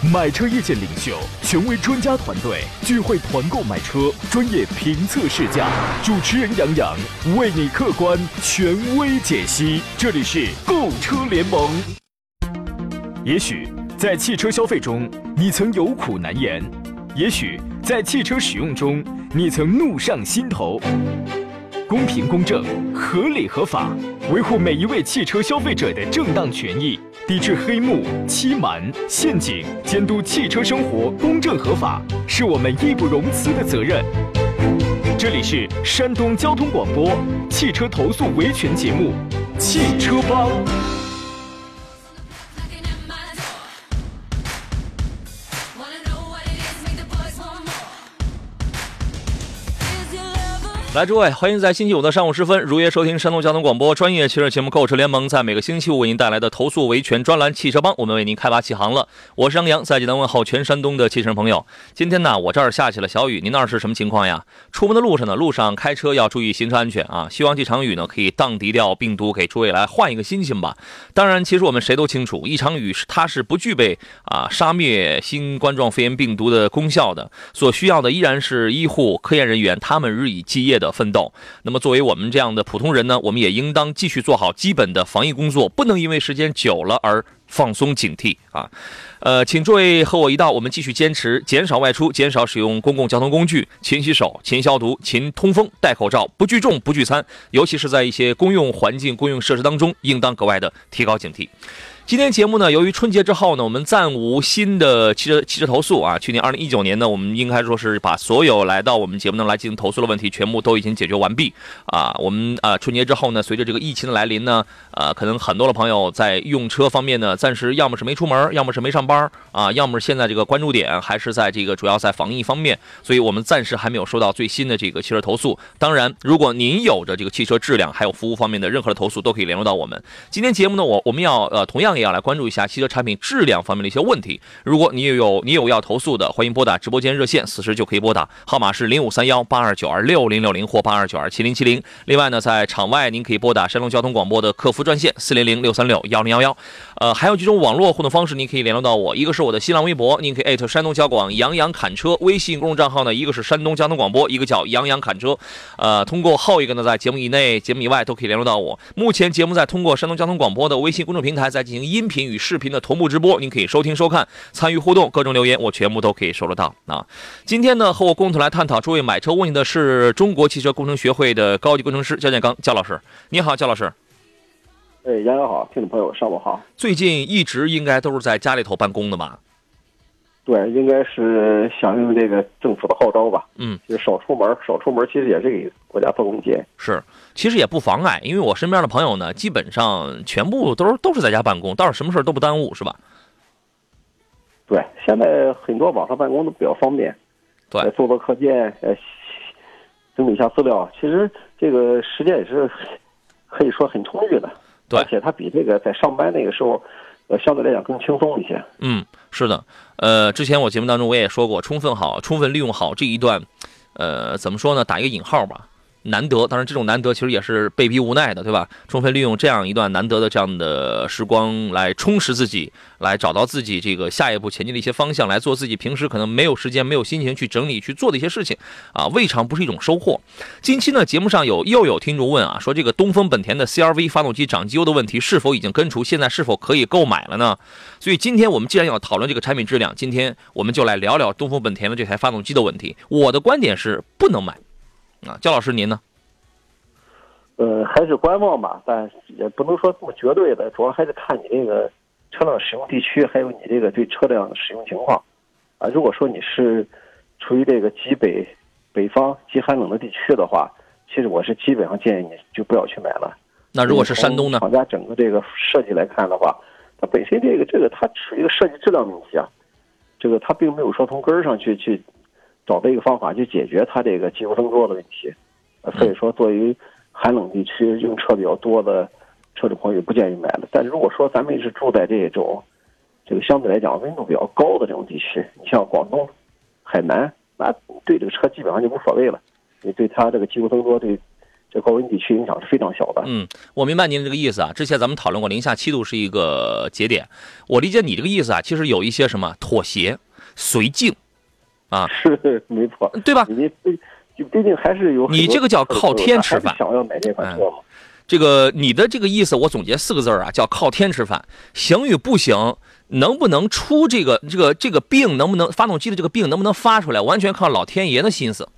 买车意见领袖，权威专家团队聚会团购买车，专业评测试驾，主持人杨洋为你客观权威解析。这里是购车联盟。也许在汽车消费中，你曾有苦难言；也许在汽车使用中，你曾怒上心头。公平公正、合理合法，维护每一位汽车消费者的正当权益，抵制黑幕、欺瞒、陷阱，监督汽车生活公正合法，是我们义不容辞的责任。这里是山东交通广播汽车投诉维权节目《汽车帮》。来，诸位，欢迎在星期五的上午时分如约收听山东交通广播专业汽车节目《购车联盟》在每个星期五为您带来的投诉维权专栏《汽车帮》，我们为您开拔启航了。我是杨洋，在济南问候全山东的汽车朋友。今天呢，我这儿下起了小雨，您那儿是什么情况呀？出门的路上呢，路上开车要注意行车安全啊！希望这场雨呢可以荡涤掉病毒，给诸位来换一个心情吧。当然，其实我们谁都清楚，一场雨是它是不具备啊杀灭新冠状肺炎病毒的功效的，所需要的依然是医护、科研人员他们日以继夜。的奋斗。那么，作为我们这样的普通人呢，我们也应当继续做好基本的防疫工作，不能因为时间久了而放松警惕啊。呃，请诸位和我一道，我们继续坚持减少外出，减少使用公共交通工具，勤洗手、勤消毒、勤通风、戴口罩，不聚众、不聚餐，尤其是在一些公用环境、公用设施当中，应当格外的提高警惕。今天节目呢，由于春节之后呢，我们暂无新的汽车汽车投诉啊。去年二零一九年呢，我们应该说是把所有来到我们节目中来进行投诉的问题，全部都已经解决完毕啊。我们啊，春节之后呢，随着这个疫情的来临呢，呃，可能很多的朋友在用车方面呢，暂时要么是没出门，要么是没上班啊，要么是现在这个关注点还是在这个主要在防疫方面，所以我们暂时还没有收到最新的这个汽车投诉。当然，如果您有着这个汽车质量还有服务方面的任何的投诉，都可以联络到我们。今天节目呢，我我们要呃，同样也要来关注一下。汽车产品质量方面的一些问题，如果你有你有要投诉的，欢迎拨打直播间热线，此时就可以拨打，号码是零五三幺八二九二六零六零或八二九二七零七零。另外呢，在场外您可以拨打山东交通广播的客服专线四零零六三六幺零幺幺。呃，还有几种网络互动方式，您可以联络到我，一个是我的新浪微博，您可以艾特山东交广杨洋侃车，微信公众账号呢，一个是山东交通广播，一个叫杨洋侃车。呃，通过后一个呢，在节目以内、节目以外都可以联络到我。目前节目在通过山东交通广播的微信公众平台在进行音频与视频。的同步直播，您可以收听收看，参与互动，各种留言我全部都可以收得到啊！今天呢，和我共同来探讨诸位买车问题的是中国汽车工程学会的高级工程师焦建刚焦老师，你好，焦老师。哎，杨洋好，听众朋友上午好。最近一直应该都是在家里头办公的吧？对，应该是响应这个政府的号召吧。嗯，就是少出门，少出门，其实也是给国家做贡献。是。其实也不妨碍，因为我身边的朋友呢，基本上全部都是都是在家办公，倒是什么事都不耽误，是吧？对，现在很多网上办公都比较方便，对，做做课件，呃，整理一下资料，其实这个时间也是可以说很充裕的，对，而且它比这个在上班那个时候，呃，相对来讲更轻松一些。嗯，是的，呃，之前我节目当中我也说过，充分好，充分利用好这一段，呃，怎么说呢？打一个引号吧。难得，当然这种难得其实也是被逼无奈的，对吧？充分利用这样一段难得的这样的时光来充实自己，来找到自己这个下一步前进的一些方向，来做自己平时可能没有时间、没有心情去整理去做的一些事情啊，未尝不是一种收获。近期呢，节目上有又有听众问啊，说这个东风本田的 CRV 发动机长机油的问题是否已经根除？现在是否可以购买了呢？所以今天我们既然要讨论这个产品质量，今天我们就来聊聊东风本田的这台发动机的问题。我的观点是不能买。啊，焦老师您呢？呃，还是观望吧，但也不能说这么绝对的，主要还是看你这个车辆使用地区，还有你这个对车辆的使用情况。啊，如果说你是处于这个极北、北方极寒冷的地区的话，其实我是基本上建议你就不要去买了。那如果是山东呢？厂家整个这个设计来看的话，它本身这个这个它属于一个设计质量问题啊，这个它并没有说从根儿上去去。找到一个方法去解决它这个机油增多的问题。呃所以说，作为寒冷地区用车比较多的车主朋友，不建议买了。但是如果说咱们是住在这种这个相对来讲温度比较高的这种地区，你像广东、海南，那对这个车基本上就无所谓了。你对它这个机油增多对这高温地区影响是非常小的。嗯，我明白您这个意思啊。之前咱们讨论过零下七度是一个节点，我理解你这个意思啊，其实有一些什么妥协、绥靖，啊，是没错，对吧？你毕毕竟还是有你这个叫靠天吃饭想要买这款车嘛？这个你的这个意思，我总结四个字儿啊，叫靠天吃饭。行与不行，能不能出这个这个这个病，能不能发动机的这个病能不能发出来，完全靠老天爷的心思。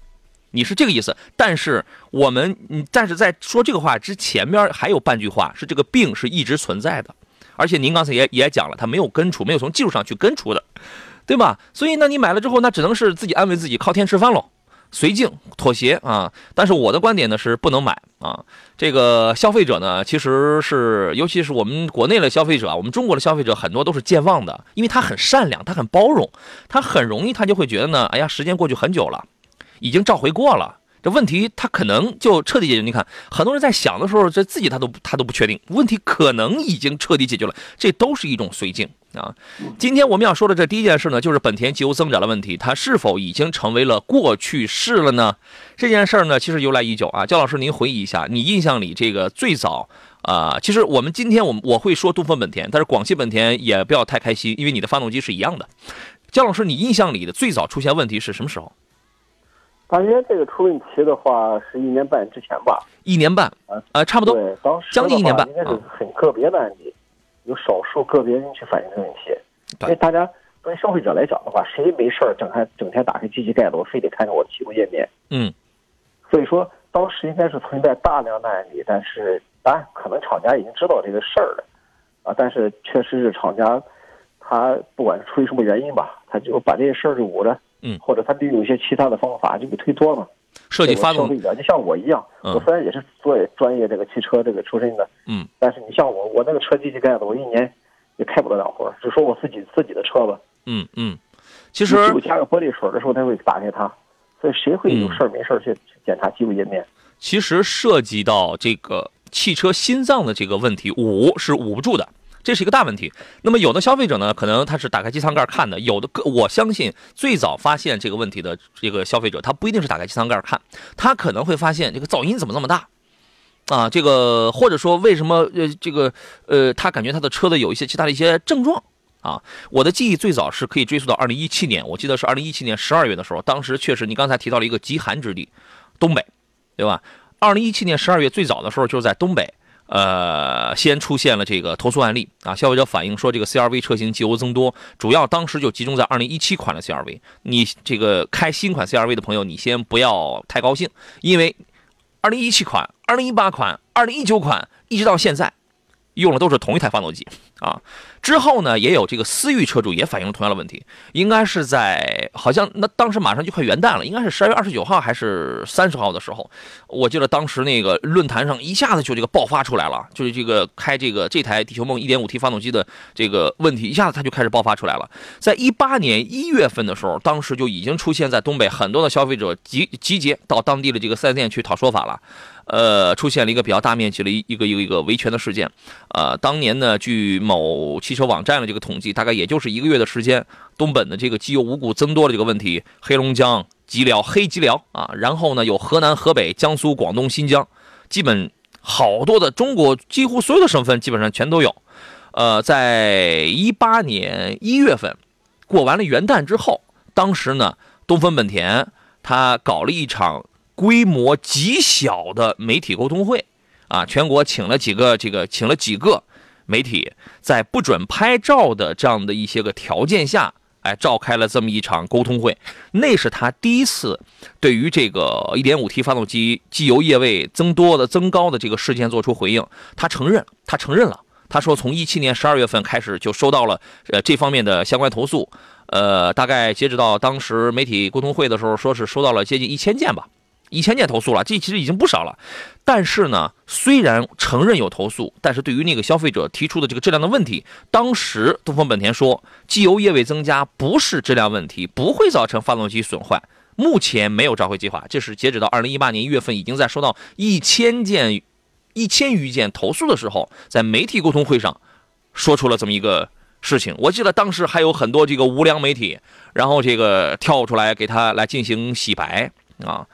你是这个意思，但是我们，嗯，但是在说这个话之前面还有半句话，是这个病是一直存在的，而且您刚才也也讲了，它没有根除，没有从技术上去根除的，对吧？所以那你买了之后，那只能是自己安慰自己，靠天吃饭喽。随境妥协啊，但是我的观点呢是不能买啊。这个消费者呢，其实是尤其是我们国内的消费者，我们中国的消费者很多都是健忘的，因为他很善良，他很包容，他很容易他就会觉得呢，哎呀，时间过去很久了，已经召回过了。这问题他可能就彻底解决。你看，很多人在想的时候，这自己他都他都不确定，问题可能已经彻底解决了，这都是一种绥靖啊。今天我们要说的这第一件事呢，就是本田机油增长的问题，它是否已经成为了过去式了呢？这件事呢，其实由来已久啊。焦老师，您回忆一下，你印象里这个最早啊、其实我们今天我我会说东风本田，但是广汽本田也不要太开心，因为你的发动机是一样的。焦老师，你印象里的最早出现问题是什么时候？大约这个出问题的话，是一年半之前吧。一年半，呃，差不多。对，当时将近一年半应该是很个别的案例，有少数个别人去反映这个问题。因为大家作为消费者来讲的话，谁没事儿整天整天打开机器盖子，我非得看着我的起步页面。嗯所以说，当时应该是存在大量的案例，但是当然可能厂家已经知道这个事儿了，啊，但是确实是厂家他不管是出于什么原因吧，他就把这些事儿就捂着，嗯。或者他利用一些其他的方法就给推脱嘛。设计发动消费者就像我一样，嗯。我虽然也是做专业这个汽车这个出身的，嗯，但是你像我，我那个车机器盖子，我一年也开不了两回儿，就说我自己自己的车吧，嗯嗯，其实你只有加个玻璃水的时候才会打开它，所以谁会有事儿没事儿去去检查机务页面？其实涉及到这个汽车心脏的这个问题，捂是捂不住的，这是一个大问题。那么有的消费者呢，可能他是打开机舱盖看的；有的个我相信最早发现这个问题的这个消费者，他不一定是打开机舱盖看，他可能会发现这个噪音怎么这么大。啊，这个或者说为什么呃这个呃他感觉他的车的有一些其他的一些症状啊？我的记忆最早是可以追溯到二零一七年，我记得是二零一七年十二月的时候，当时确实你刚才提到了一个极寒之地，东北，对吧？二零一七年十二月最早的时候就是在东北，呃，先出现了这个投诉案例啊，消费者反映说这个 CRV 车型机油增多，主要当时就集中在二零一七款的 CRV。你这个开新款 CRV 的朋友，你先不要太高兴，因为二零一七款、二零一八款、二零一九款一直到现在用的都是同一台发动机啊。之后呢，也有这个思域车主也反映了同样的问题，应该是在好像那当时马上就快元旦了，应该是十二月二十九号还是三十号的时候，我记得当时那个论坛上一下子就这个爆发出来了，就是这个开这个这台地球梦一点五 T 发动机的这个问题，一下子它就开始爆发出来了。在一八年一月份的时候，当时就已经出现在东北很多的消费者集集结到当地的这个四 S 店去讨说法了。呃，出现了一个比较大面积的一一个一个一个维权的事件。呃，当年呢，据某汽车网站的这个统计，大概也就是一个月的时间，东本的这个机油五谷增多的这个问题，黑龙江、吉辽、黑吉辽啊，然后呢有河南、河北、江苏、广东、新疆，基本好多的中国几乎所有的省份基本上全都有。呃，在一八年一月份过完了元旦之后，当时呢，东风本田他搞了一场规模极小的媒体沟通会，啊，全国请了几个这个请了几个媒体，在不准拍照的这样的一些个条件下，哎，召开了这么一场沟通会。那是他第一次对于这个 1.5T 发动机机油液位增多的增高的这个事件做出回应。他承认，他承认了。他说，从一七年十二月份开始就收到了呃这方面的相关投诉，呃，大概截止到当时媒体沟通会的时候，说是收到了接近一千件吧。一千件投诉了，这其实已经不少了。但是呢，虽然承认有投诉，但是对于那个消费者提出的这个质量的问题，当时东风本田说，机油液位增加不是质量问题，不会造成发动机损坏。目前没有召回计划。这是截止到二零一八年一月份，已经在收到一千件、一千余件投诉的时候，在媒体沟通会上说出了这么一个事情。我记得当时还有很多这个无良媒体，然后这个跳出来给他来进行洗白啊。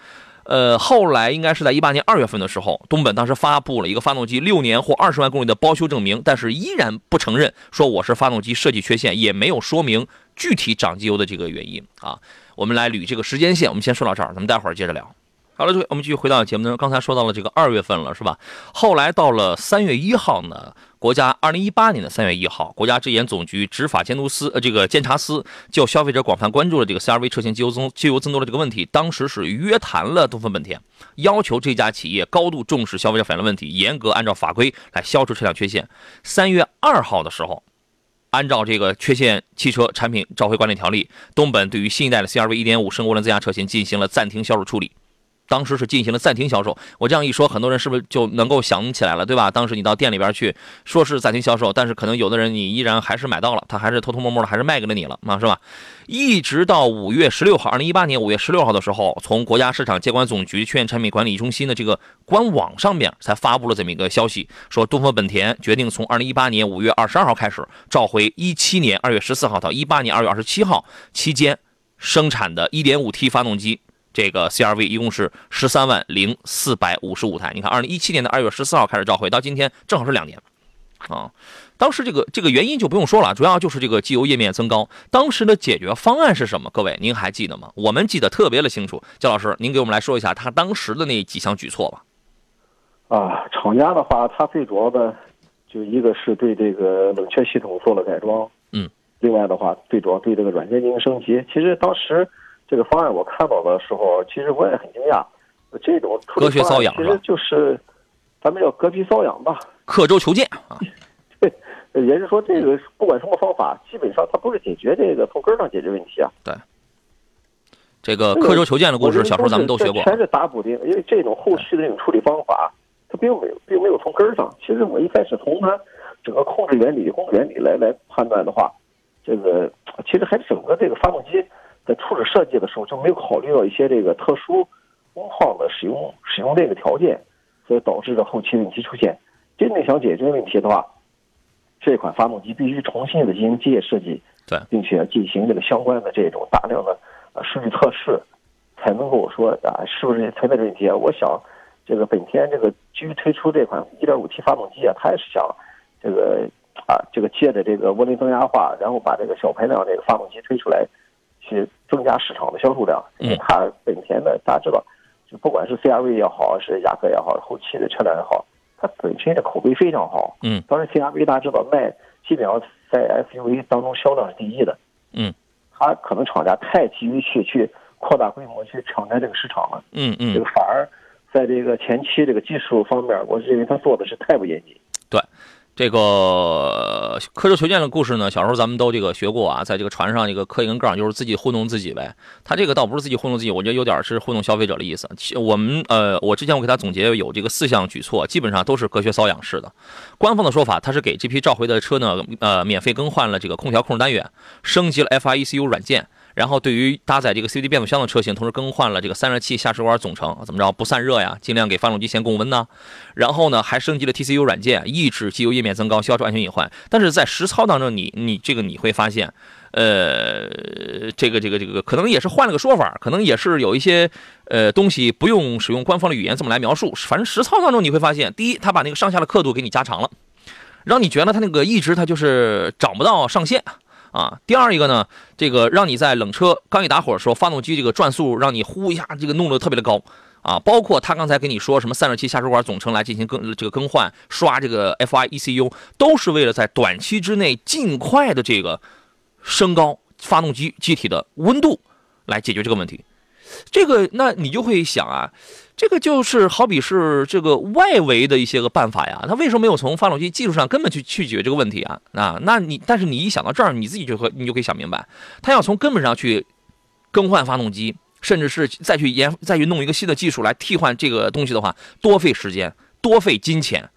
呃，后来应该是在一八年二月份的时候，东本当时发布了一个发动机六年或二十万公里的包修证明，但是依然不承认说我是发动机设计缺陷，也没有说明具体涨机油的这个原因啊。我们来捋这个时间线，我们先说到这儿，咱们待会儿接着聊。好了，各位，我们继续回到节目当中。刚才说到了这个二月份了，是吧？后来到了三月一号呢，国家二零一八年的三月一号，国家质检总局执法监督司呃这个监察司就消费者广泛关注了这个 CRV 车型机油增机油增多的这个问题，当时是约谈了东风本田，要求这家企业高度重视消费者反映的问题，严格按照法规来消除车辆缺陷。三月二号的时候，按照这个缺陷汽车产品召回管理条例，东本对于新一代的 CRV 1.5升涡轮增压车型进行了暂停销售处理。当时是进行了暂停销售。我这样一说，很多人是不是就能够想起来了，对吧？当时你到店里边去，说是暂停销售，但是可能有的人你依然还是买到了，他还是偷偷摸摸的还是卖给了你了，啊，是吧？一直到五月十六号，二零一八年五月十六号的时候，从国家市场监管总局缺陷产品管理中心的这个官网上面才发布了这么一个消息，说东风本田决定从二零一八年五月二十二号开始召回一七年二月十四号到一八年二月二十七号期间生产的一点五 T 发动机。这个 CRV 一共是十三万零四百五十五台。你看，二零一七年的二月十四号开始召回，到今天正好是两年，啊，当时这个这个原因就不用说了，主要就是这个机油液面增高。当时的解决方案是什么？各位，您还记得吗？我们记得特别的清楚。焦老师，您给我们来说一下他当时的那几项举措吧。啊，厂家的话，他最主要的就一个是对这个冷却系统做了改装，嗯，另外的话，最主要对这个软件进行升级。其实当时。这个方案我看到的时候，其实我也很惊讶。这种隔靴搔痒其实就是咱们叫隔皮搔痒吧，刻舟求剑啊。对，也是说这个不管什么方法，基本上它不是解决这个从根上解决问题啊。对，这个刻舟求剑的故事，小时候咱们都学过。全是打补丁，因为这种后续的这种处理方法，它并没有并没有从根上。其实我一开始从它整个控制原理、工作原理来来判断的话，这个其实还是整个这个发动机。在初始设计的时候就没有考虑到一些这个特殊工况的使用使用这个条件，所以导致的后期问题出现。真正想解决问题的话，这款发动机必须重新的进行机械设计，对，并且进行这个相关的这种大量的呃数据测试，才能够说啊是不是存在问题啊？我想，这个本田这个基于推出这款 1.5T 发动机啊，它也是想这个啊这个借着这个涡轮增压化，然后把这个小排量这个发动机推出来。去增加市场的销售量，因为它本田的大家知道，就不管是 CRV 也好，是雅阁也好，后期的车辆也好，它本身的口碑非常好。嗯，当然 CRV 大家知道卖基本上在 SUV 当中销量是第一的。嗯，它可能厂家太急于去去扩大规模去抢占这个市场了。嗯嗯，这个反而在这个前期这个技术方面，我认为他做的是太不严谨。对。这个刻舟求剑的故事呢，小时候咱们都这个学过啊，在这个船上这个刻一根杠，就是自己糊弄自己呗。他这个倒不是自己糊弄自己，我觉得有点是糊弄消费者的意思。我们呃，我之前我给他总结有这个四项举措，基本上都是隔靴搔痒式的。官方的说法，他是给这批召回的车呢，呃，免费更换了这个空调控制单元，升级了 FI ECU 软件。然后对于搭载这个 CVT 变速箱的车型，同时更换了这个散热器下水管总成，怎么着不散热呀？尽量给发动机先供温呢。然后呢，还升级了 TCU 软件，抑制机油液面增高，消除安全隐患。但是在实操当中，你你这个你会发现，呃，这个这个这个可能也是换了个说法，可能也是有一些呃东西不用使用官方的语言这么来描述。反正实操当中你会发现，第一，他把那个上下的刻度给你加长了，让你觉得它那个一直它就是找不到上限。啊，第二一个呢，这个让你在冷车刚一打火的时候，发动机这个转速让你呼一下，这个弄得特别的高啊。包括他刚才跟你说什么散热器下水管总成来进行更这个更换，刷这个 FI ECU，都是为了在短期之内尽快的这个升高发动机机体的温度，来解决这个问题。这个那你就会想啊。这个就是好比是这个外围的一些个办法呀，他为什么没有从发动机技术上根本去去解决这个问题啊？啊，那你但是你一想到这儿，你自己就会你就可以想明白，他要从根本上去更换发动机，甚至是再去研再去弄一个新的技术来替换这个东西的话，多费时间，多费金钱，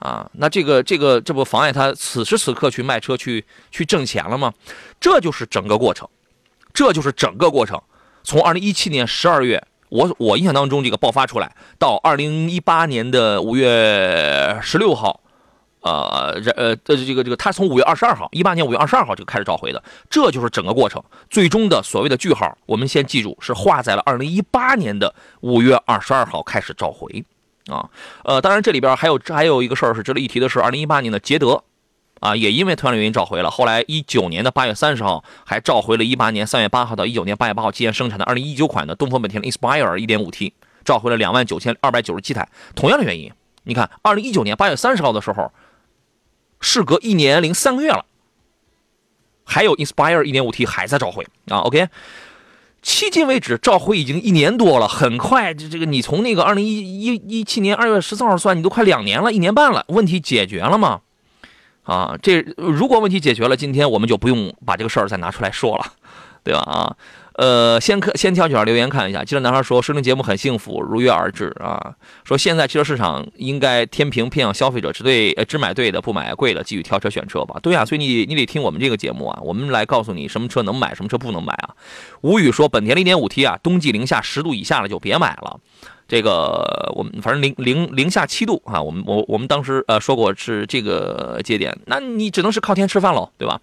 啊，那这个这个这不妨碍他此时此刻去卖车去去挣钱了吗？这就是整个过程，这就是整个过程。从二零一七年十二月，我我印象当中这个爆发出来，到二零一八年的五月十六号，呃，呃，这这个这个，他从五月二十二号，一八年五月二十二号就开始召回的，这就是整个过程。最终的所谓的句号，我们先记住是画在了二零一八年的五月二十二号开始召回。啊，呃，当然这里边还有还有一个事儿是值得一提的是，二零一八年的捷德，啊，也因为同样的原因召回了。后来一九年的八月三十号还召回了一八年三月八号到一九年八月八号期间生产的二零一九款的东风本田的 Inspire 一点五 T，召回了两万九千二百九十七台。同样的原因，你看二零一九年八月三十号的时候，事隔一年零三个月了，还有 Inspire 一点五 T 还在召回啊。OK。迄今为止，召回已经一年多了，很快，这这个你从那个二零一一一七年二月十四号算，你都快两年了，一年半了，问题解决了吗？啊，这如果问题解决了，今天我们就不用把这个事儿再拿出来说了，对吧？啊。呃，先看先挑几条留言看一下。汽车男孩说，收听节目很幸福，如约而至啊。说现在汽车市场应该天平偏向消费者，只对呃只买对的，不买贵的，继续挑车选车吧。对啊，所以你你得听我们这个节目啊，我们来告诉你什么车能买，什么车不能买啊。无语说，本田零点五 T 啊，冬季零下十度以下了就别买了。这个我们反正零零零下七度啊，我们我我们当时呃说过是这个节点，那你只能是靠天吃饭喽，对吧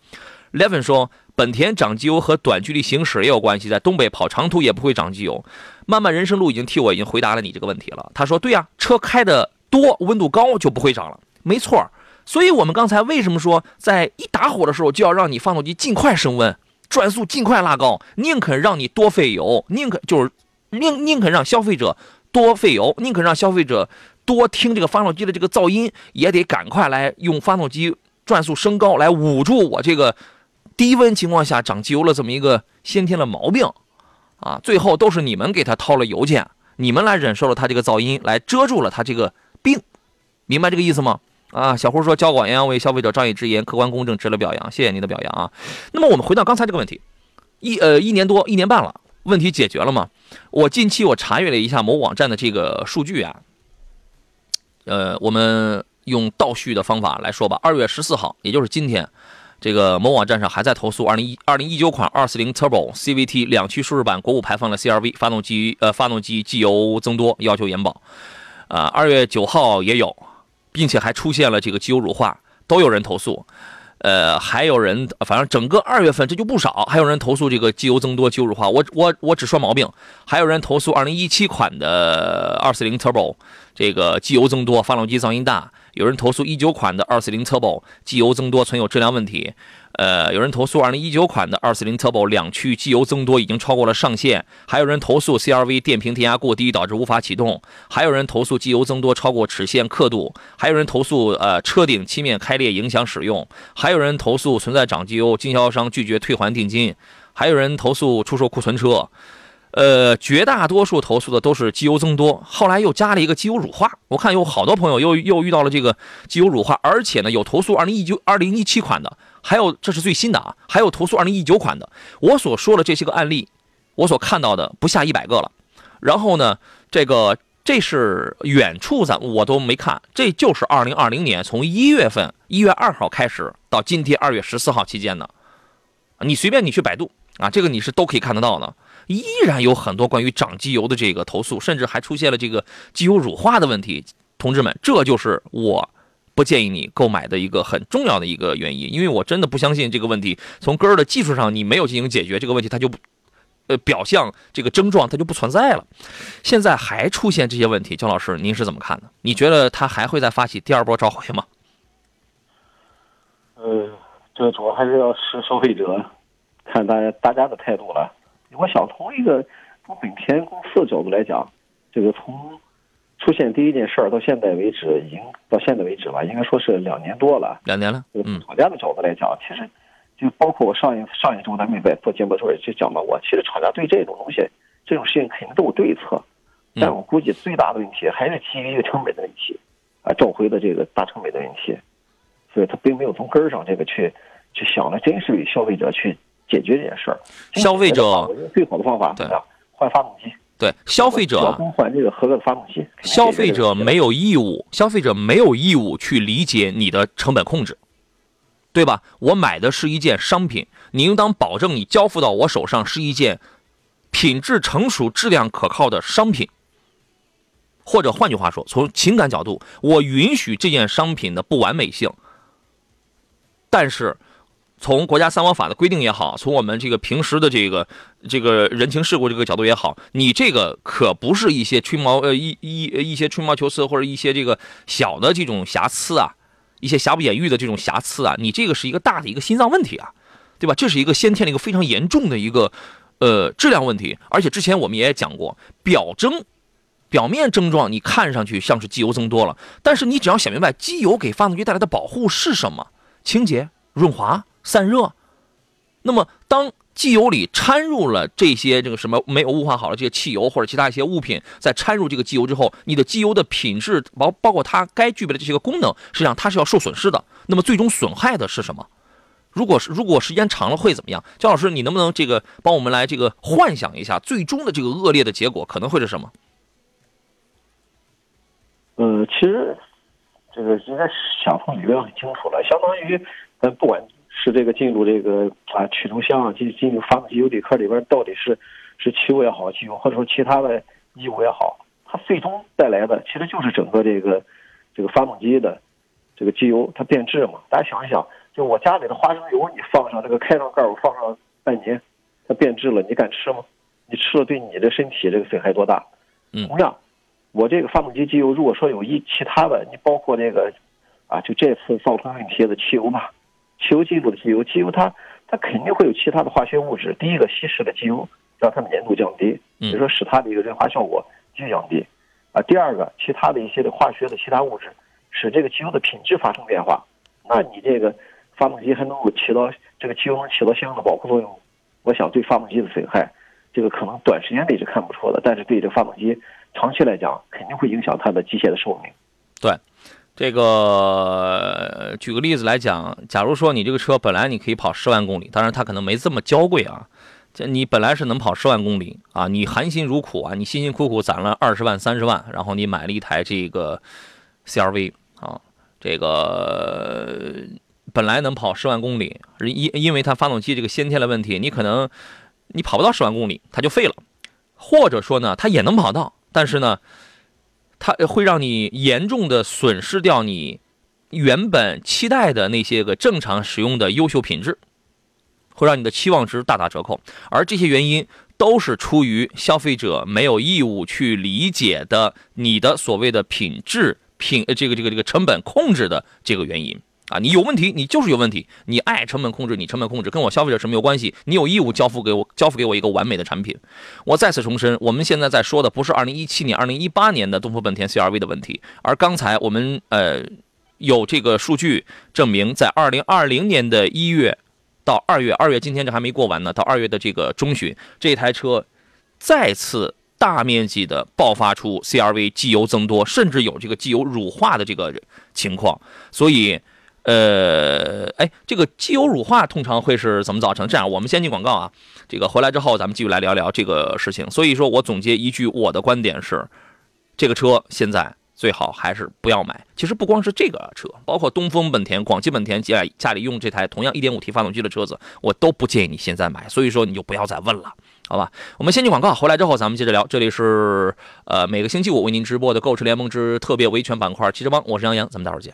？Levin 说。本田长机油和短距离行驶也有关系，在东北跑长途也不会长机油。漫漫人生路已经替我已经回答了你这个问题了。他说：“对呀，车开的多，温度高就不会长了。”没错，所以我们刚才为什么说在一打火的时候就要让你发动机尽快升温，转速尽快拉高，宁肯让你多费油，宁可就是宁宁肯让消费者多费油，宁可让消费者多听这个发动机的这个噪音，也得赶快来用发动机转速升高来捂住我这个。低温情况下长机油了这么一个先天的毛病，啊，最后都是你们给他掏了油钱，你们来忍受了他这个噪音，来遮住了他这个病，明白这个意思吗？啊，小胡说交广阳为消费者仗义直言，客观公正，值得表扬，谢谢您的表扬啊。那么我们回到刚才这个问题，一呃一年多一年半了，问题解决了吗？我近期我查阅了一下某网站的这个数据啊，呃，我们用倒叙的方法来说吧，二月十四号，也就是今天。这个某网站上还在投诉二零一二零一九款二四零 Turbo CVT 两驱舒适版国五排放的 CRV 发动机呃发动机机油增多，要求延保。啊，二月九号也有，并且还出现了这个机油乳化，都有人投诉。呃，还有人，反正整个二月份这就不少，还有人投诉这个机油增多、机油乳化。我我我只说毛病，还有人投诉二零一七款的二四零 Turbo 这个机油增多，发动机噪音大。有人投诉一九款的二四零 Turbo 机油增多存有质量问题，呃，有人投诉二零一九款的二四零 Turbo 两驱机油增多已经超过了上限，还有人投诉 CRV 电瓶电压过低导致无法启动，还有人投诉机油增多超过齿线刻度，还有人投诉呃车顶漆面开裂影响使用，还有人投诉存在长机油，经销商拒绝退还定金，还有人投诉出售库存车。呃，绝大多数投诉的都是机油增多，后来又加了一个机油乳化。我看有好多朋友又又遇到了这个机油乳化，而且呢有投诉二零一九、二零一七款的，还有这是最新的啊，还有投诉二零一九款的。我所说的这些个案例，我所看到的不下一百个了。然后呢，这个这是远处咱我都没看，这就是二零二零年从一月份一月二号开始到今天二月十四号期间的，你随便你去百度啊，这个你是都可以看得到的。依然有很多关于涨机油的这个投诉，甚至还出现了这个机油乳化的问题。同志们，这就是我不建议你购买的一个很重要的一个原因，因为我真的不相信这个问题从根儿的技术上你没有进行解决，这个问题它就呃表象这个症状它就不存在了。现在还出现这些问题，焦老师您是怎么看的？你觉得他还会再发起第二波召回吗？呃，这主要还是要视消费者看大家大家的态度了。我想从一个从本田公司的角度来讲，这个从出现第一件事儿到现在为止，已经到现在为止吧，应该说是两年多了。两年了。嗯厂家的角度来讲，其实就包括我上一上一周咱们在做节目的时候也就讲到过，其实厂家对这种东西这种事情肯定都有对策，但我估计最大的问题还是基于一个成本的问题啊，召回的这个大成本的问题，所以他并没有从根儿上这个去去想的，真是为消费者去。解决这件事儿，消费者最好的方法对换发动机。对消费者换这个合格的发动机。消费者没有义务，消费者没有义务去理解你的成本控制，对吧？我买的是一件商品，你应当保证你交付到我手上是一件品质成熟、质量可靠的商品，或者换句话说，从情感角度，我允许这件商品的不完美性，但是。从国家三包法的规定也好，从我们这个平时的这个这个人情世故这个角度也好，你这个可不是一些吹毛呃一一一些吹毛求疵或者一些这个小的这种瑕疵啊，一些瑕不掩瑜的这种瑕疵啊，你这个是一个大的一个心脏问题啊，对吧？这是一个先天的一个非常严重的一个呃质量问题，而且之前我们也讲过，表征表面症状你看上去像是机油增多了，但是你只要想明白机油给发动机带来的保护是什么，清洁润滑。散热，那么当机油里掺入了这些这个什么没有雾化好的这些汽油或者其他一些物品，在掺入这个机油之后，你的机油的品质包包括它该具备的这些个功能，实际上它是要受损失的。那么最终损害的是什么？如果是如果时间长了会怎么样？焦老师，你能不能这个帮我们来这个幻想一下最终的这个恶劣的结果可能会是什么？呃，其实这个应该想从理论很清楚了，相当于呃不管。是这个进入这个啊驱动箱进进入发动机油底壳里边，到底是是汽油也好，汽油或者说其他的异物也好，它最终带来的其实就是整个这个这个发动机的这个机油它变质嘛。大家想一想，就我家里的花生油，你放上这个开上盖，我放上半年，它变质了，你敢吃吗？你吃了对你的身体这个损害多大？同样，我这个发动机机油，如果说有一其他的，你包括那个啊，就这次造成问题的汽油吧。汽油机入的机油，机油它它肯定会有其他的化学物质。第一个稀释了机油，让它的粘度降低，比如说使它的一个润滑效果降低。啊，第二个，其他的一些的化学的其他物质，使这个机油的品质发生变化。那你这个发动机还能够起到这个机油能起到相应的保护作用？我想对发动机的损害，这个可能短时间内是看不出的，但是对这发动机长期来讲，肯定会影响它的机械的寿命。对。这个举个例子来讲，假如说你这个车本来你可以跑十万公里，当然它可能没这么娇贵啊。这你本来是能跑十万公里啊，你含辛茹苦啊，你辛辛苦苦攒了二十万、三十万，然后你买了一台这个 CRV 啊，这个本来能跑十万公里，因因为它发动机这个先天的问题，你可能你跑不到十万公里，它就废了，或者说呢，它也能跑到，但是呢。它会让你严重的损失掉你原本期待的那些个正常使用的优秀品质，会让你的期望值大打折扣。而这些原因都是出于消费者没有义务去理解的你的所谓的品质品这个这个这个成本控制的这个原因。啊，你有问题，你就是有问题。你爱成本控制，你成本控制，跟我消费者是没有关系。你有义务交付给我，交付给我一个完美的产品。我再次重申，我们现在在说的不是2017年、2018年的东风本田 CR-V 的问题，而刚才我们呃有这个数据证明，在2020年的一月到二月，二月今天这还没过完呢，到二月的这个中旬，这台车再次大面积的爆发出 CR-V 机油增多，甚至有这个机油乳化的这个情况，所以。呃，哎，这个机油乳化通常会是怎么造成？这样，我们先进广告啊。这个回来之后，咱们继续来聊聊这个事情。所以说我总结一句，我的观点是，这个车现在最好还是不要买。其实不光是这个车，包括东风本田、广汽本田家家里用这台同样 1.5T 发动机的车子，我都不建议你现在买。所以说你就不要再问了，好吧？我们先进广告，回来之后咱们接着聊。这里是呃每个星期五为您直播的购车联盟之特别维权板块汽车帮，我是杨洋，咱们待会儿见。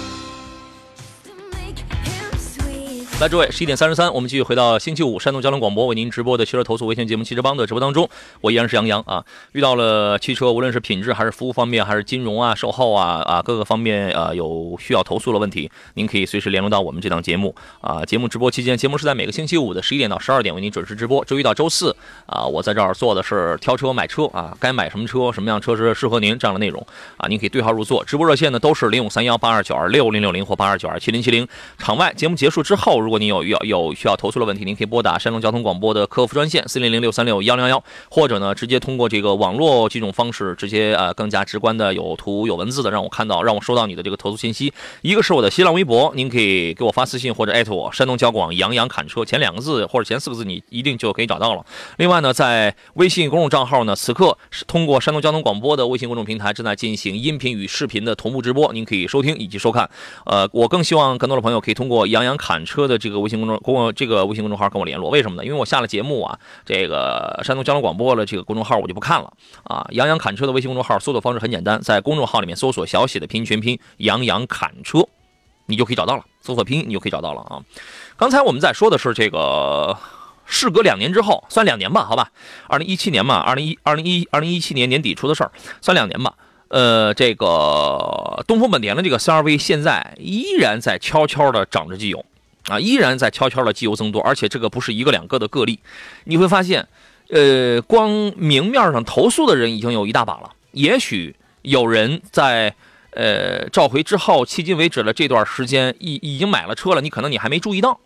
来，诸位，十一点三十三，我们继续回到星期五山东交通广播为您直播的汽车投诉维权节目《汽车帮》的直播当中。我依然是杨洋啊。遇到了汽车，无论是品质还是服务方面，还是金融啊、售后啊啊各个方面啊有需要投诉的问题，您可以随时联络到我们这档节目啊。节目直播期间，节目是在每个星期五的十一点到十二点为您准时直播。周一到周四啊，我在这儿做的是挑车买车啊，该买什么车，什么样车是适合您这样的内容啊。您可以对号入座。直播热线呢都是零五三幺八二九二六零六零或八二九二七零七零。场外节目结束之后，如如果您有要有需要投诉的问题，您可以拨打山东交通广播的客服专线四零零六三六幺零幺，或者呢直接通过这个网络这种方式，直接呃更加直观的有图有文字的让我看到，让我收到你的这个投诉信息。一个是我的新浪微博，您可以给我发私信或者艾特我山东交广杨洋侃车前两个字或者前四个字，你一定就可以找到了。另外呢，在微信公众账号呢，此刻是通过山东交通广播的微信公众平台正在进行音频与视频的同步直播，您可以收听以及收看。呃，我更希望更多的朋友可以通过杨洋侃车的这个微信公众公这个微信公众号跟我联络。为什么呢？因为我下了节目啊，这个山东交通广播的这个公众号我就不看了啊。杨洋侃车的微信公众号搜索方式很简单，在公众号里面搜索小写的拼音全拼杨洋侃车，你就可以找到了。搜索拼音你就可以找到了啊。刚才我们在说的是这个。事隔两年之后，算两年吧，好吧，二零一七年嘛，二零一二零一二零一七年年底出的事儿，算两年吧。呃，这个东风本田的这个 CRV 现在依然在悄悄的涨着机油，啊，依然在悄悄的机油增多，而且这个不是一个两个的个例。你会发现，呃，光明面上投诉的人已经有一大把了。也许有人在呃召回之后，迄今为止的这段时间已已经买了车了，你可能你还没注意到。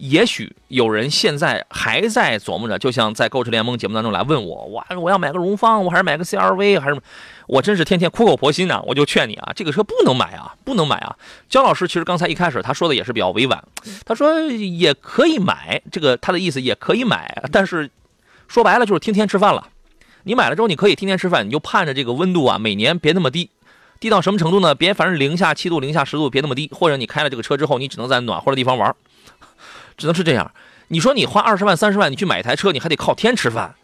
也许有人现在还在琢磨着，就像在购车联盟节目当中来问我，我我要买个荣放，我还是买个 CRV，还是我真是天天苦口婆心呢，我就劝你啊，这个车不能买啊，不能买啊。焦老师其实刚才一开始他说的也是比较委婉，他说也可以买，这个他的意思也可以买，但是说白了就是天天吃饭了。你买了之后，你可以天天吃饭，你就盼着这个温度啊，每年别那么低，低到什么程度呢？别反正零下七度、零下十度，别那么低，或者你开了这个车之后，你只能在暖和的地方玩。只能是这样，你说你花二十万、三十万，你去买一台车，你还得靠天吃饭，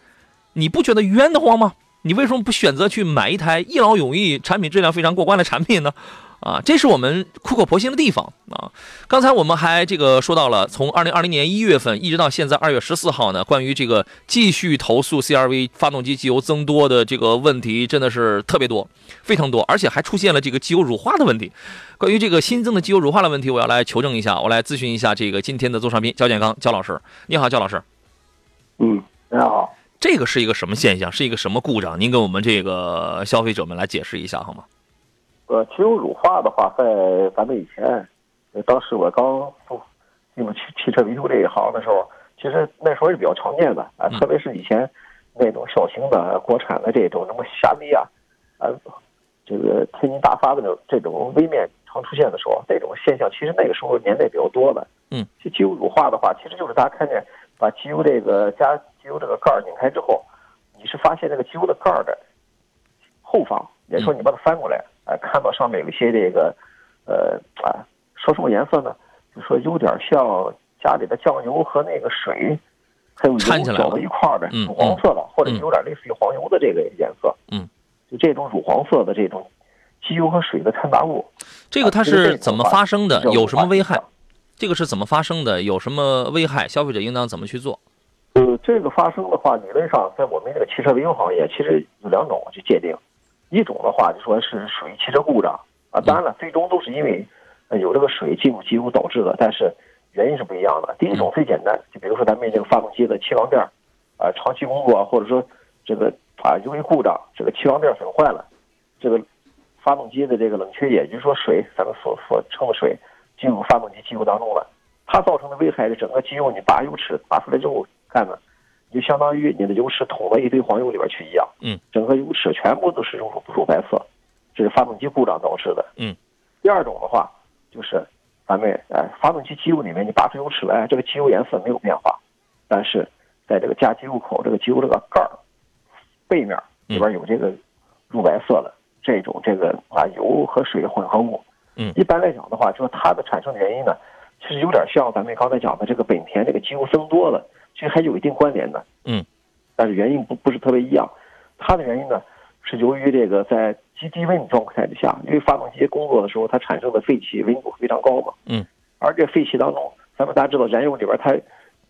你不觉得冤得慌吗？你为什么不选择去买一台一劳永逸、产品质量非常过关的产品呢？啊，这是我们苦口婆心的地方啊！刚才我们还这个说到了，从二零二零年一月份一直到现在二月十四号呢，关于这个继续投诉 CRV 发动机机油增多的这个问题，真的是特别多，非常多，而且还出现了这个机油乳化的问题。关于这个新增的机油乳化的问题，我要来求证一下，我来咨询一下这个今天的座上宾焦建刚焦老师。你好，焦老师。嗯，你好。这个是一个什么现象？是一个什么故障？您给我们这个消费者们来解释一下好吗？呃，机油乳化的话，在咱们以前，当时我刚进入汽汽车维修这一行的时候，其实那时候是比较常见的啊，特别是以前那种小型的国产的这种什么夏利啊，啊，这个天津大发的这种这种微面常出现的时候，这种现象其实那个时候年代比较多的。嗯，这机油乳化的话，其实就是大家看见把机油这个加机油这个盖儿拧开之后，你是发现这个机油的盖儿的后方，也说你把它翻过来。哎，看到上面有一些这个，呃啊，说什么颜色呢？就说有点像家里的酱油和那个水，还有油搅到一块儿的乳黄色的，或者有点类似于黄油的这个颜色。嗯，就这种乳黄色的这种机油和水的掺杂物，这个它是怎么发生的？有什么危害？这个是怎么发生的？有什么危害？消费者应当怎么去做？呃，这个发生的话，理论上在我们这个汽车维修行业，其实有两种去界定。一种的话就说是属于汽车故障啊，当然了，最终都是因为有这个水进入机油导致的，但是原因是不一样的。第一种最简单，就比如说咱们这个发动机的气缸垫儿啊，长期工作或者说这个啊由于故障，这个气缸垫损坏了，这个发动机的这个冷却液，就是说水，咱们所所称的水进入发动机机油当中了，它造成的危害是整个机油你拔油尺拔出来之后看呢。就相当于你的油尺捅到一堆黄油里边去一样，嗯，整个油尺全部都是乳乳白色，这是发动机故障导致的，嗯。第二种的话，就是咱们哎，发动机机油里面你拔出油尺来，这个机油颜色没有变化，但是在这个加机油口这个机油这个盖儿背面里边有这个乳白色的这种这个啊油和水混合物，嗯。一般来讲的话，就是它的产生的原因呢，其实有点像咱们刚才讲的这个本田这个机油增多了。其实还有一定关联的，嗯，但是原因不不是特别一样。它的原因呢，是由于这个在极低温状态之下，因为发动机工作的时候，它产生的废气温度非常高嘛，嗯，而这废气当中，咱们大家知道，燃油里边它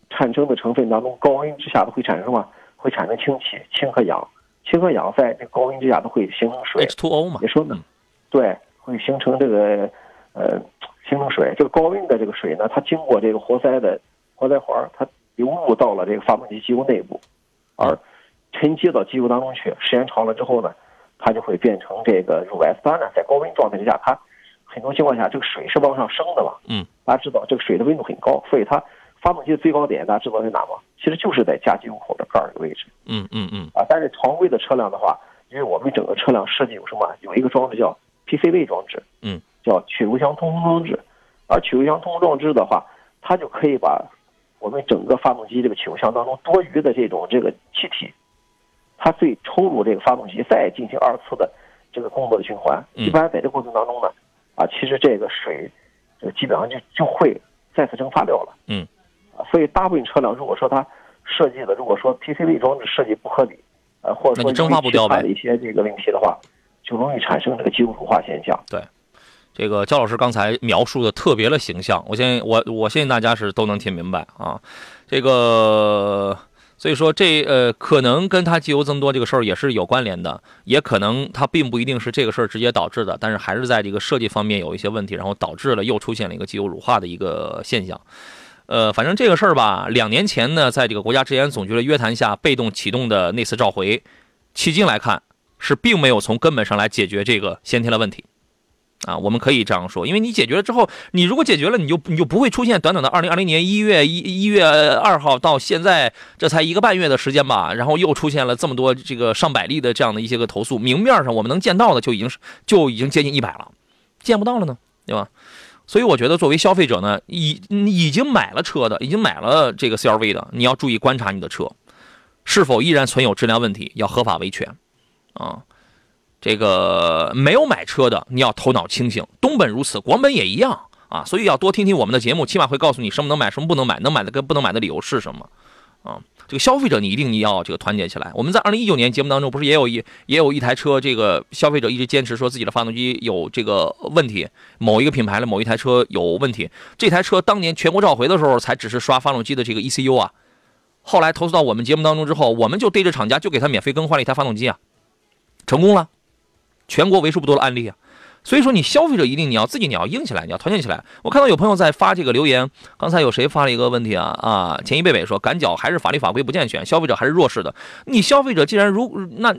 产生的成分当中，高温之下都会产生什么？会产生氢气，氢和氧，氢和氧在这高温之下都会形成水，H2O 嘛，你说呢？对，会形成这个呃形成水。这个高温的这个水呢，它经过这个活塞的活塞环，它流入到了这个发动机机油内部，而沉积到机油当中去，时间长了之后呢，它就会变成这个乳白。当然，在高温状态之下，它很很多情况下这个水是往上升的嘛。嗯，大家知道这个水的温度很高，所以它发动机的最高点大家知道在哪吗？其实就是在加机油口的盖儿的位置。嗯嗯嗯啊，但是常规的车辆的话，因为我们整个车辆设计有什么？有一个装置叫 PCV 装置，嗯，叫取油箱通风装置。而取油箱通风装置的话，它就可以把我们整个发动机这个取油箱当中多余的这种这个气体，它最抽入这个发动机，再进行二次的这个工作的循环。嗯一般在这过程当中呢，啊，其实这个水，就基本上就就会再次蒸发掉了。嗯，啊，所以大部分车辆如果说它设计的，如果说 PCV 装置设计不合理，呃，或者说蒸发不掉的一些这个问题的话，就容易产生这个机油乳化现象。这个焦老师刚才描述的特别的形象，我相信我我相信大家是都能听明白啊。这个所以说这呃可能跟它机油增多这个事儿也是有关联的，也可能它并不一定是这个事儿直接导致的，但是还是在这个设计方面有一些问题，然后导致了又出现了一个机油乳化的一个现象。呃，反正这个事儿吧，两年前呢，在这个国家质检总局的约谈下，被动启动的那次召回，迄今来看是并没有从根本上来解决这个先天的问题。啊，我们可以这样说，因为你解决了之后，你如果解决了，你就你就不会出现短短的二零二零年一月一一月二号到现在这才一个半月的时间吧，然后又出现了这么多这个上百例的这样的一些个投诉，明面上我们能见到的就已经是就已经接近一百了，见不到了呢，对吧？所以我觉得作为消费者呢，已已经买了车的，已经买了这个 CRV 的，你要注意观察你的车是否依然存有质量问题，要合法维权啊。这个没有买车的，你要头脑清醒。东本如此，广本也一样啊，所以要多听听我们的节目，起码会告诉你什么能买，什么不能买，能买的跟不能买的理由是什么啊。这个消费者你一定你要这个团结起来。我们在二零一九年节目当中不是也有一也有一台车，这个消费者一直坚持说自己的发动机有这个问题，某一个品牌的某一台车有问题。这台车当年全国召回的时候才只是刷发动机的这个 ECU 啊，后来投诉到我们节目当中之后，我们就对着厂家就给他免费更换了一台发动机啊，成功了。全国为数不多的案例啊，所以说你消费者一定你要自己你要硬起来，你要团结起来。我看到有朋友在发这个留言，刚才有谁发了一个问题啊啊，前一贝贝说赶脚还是法律法规不健全，消费者还是弱势的。你消费者既然如那。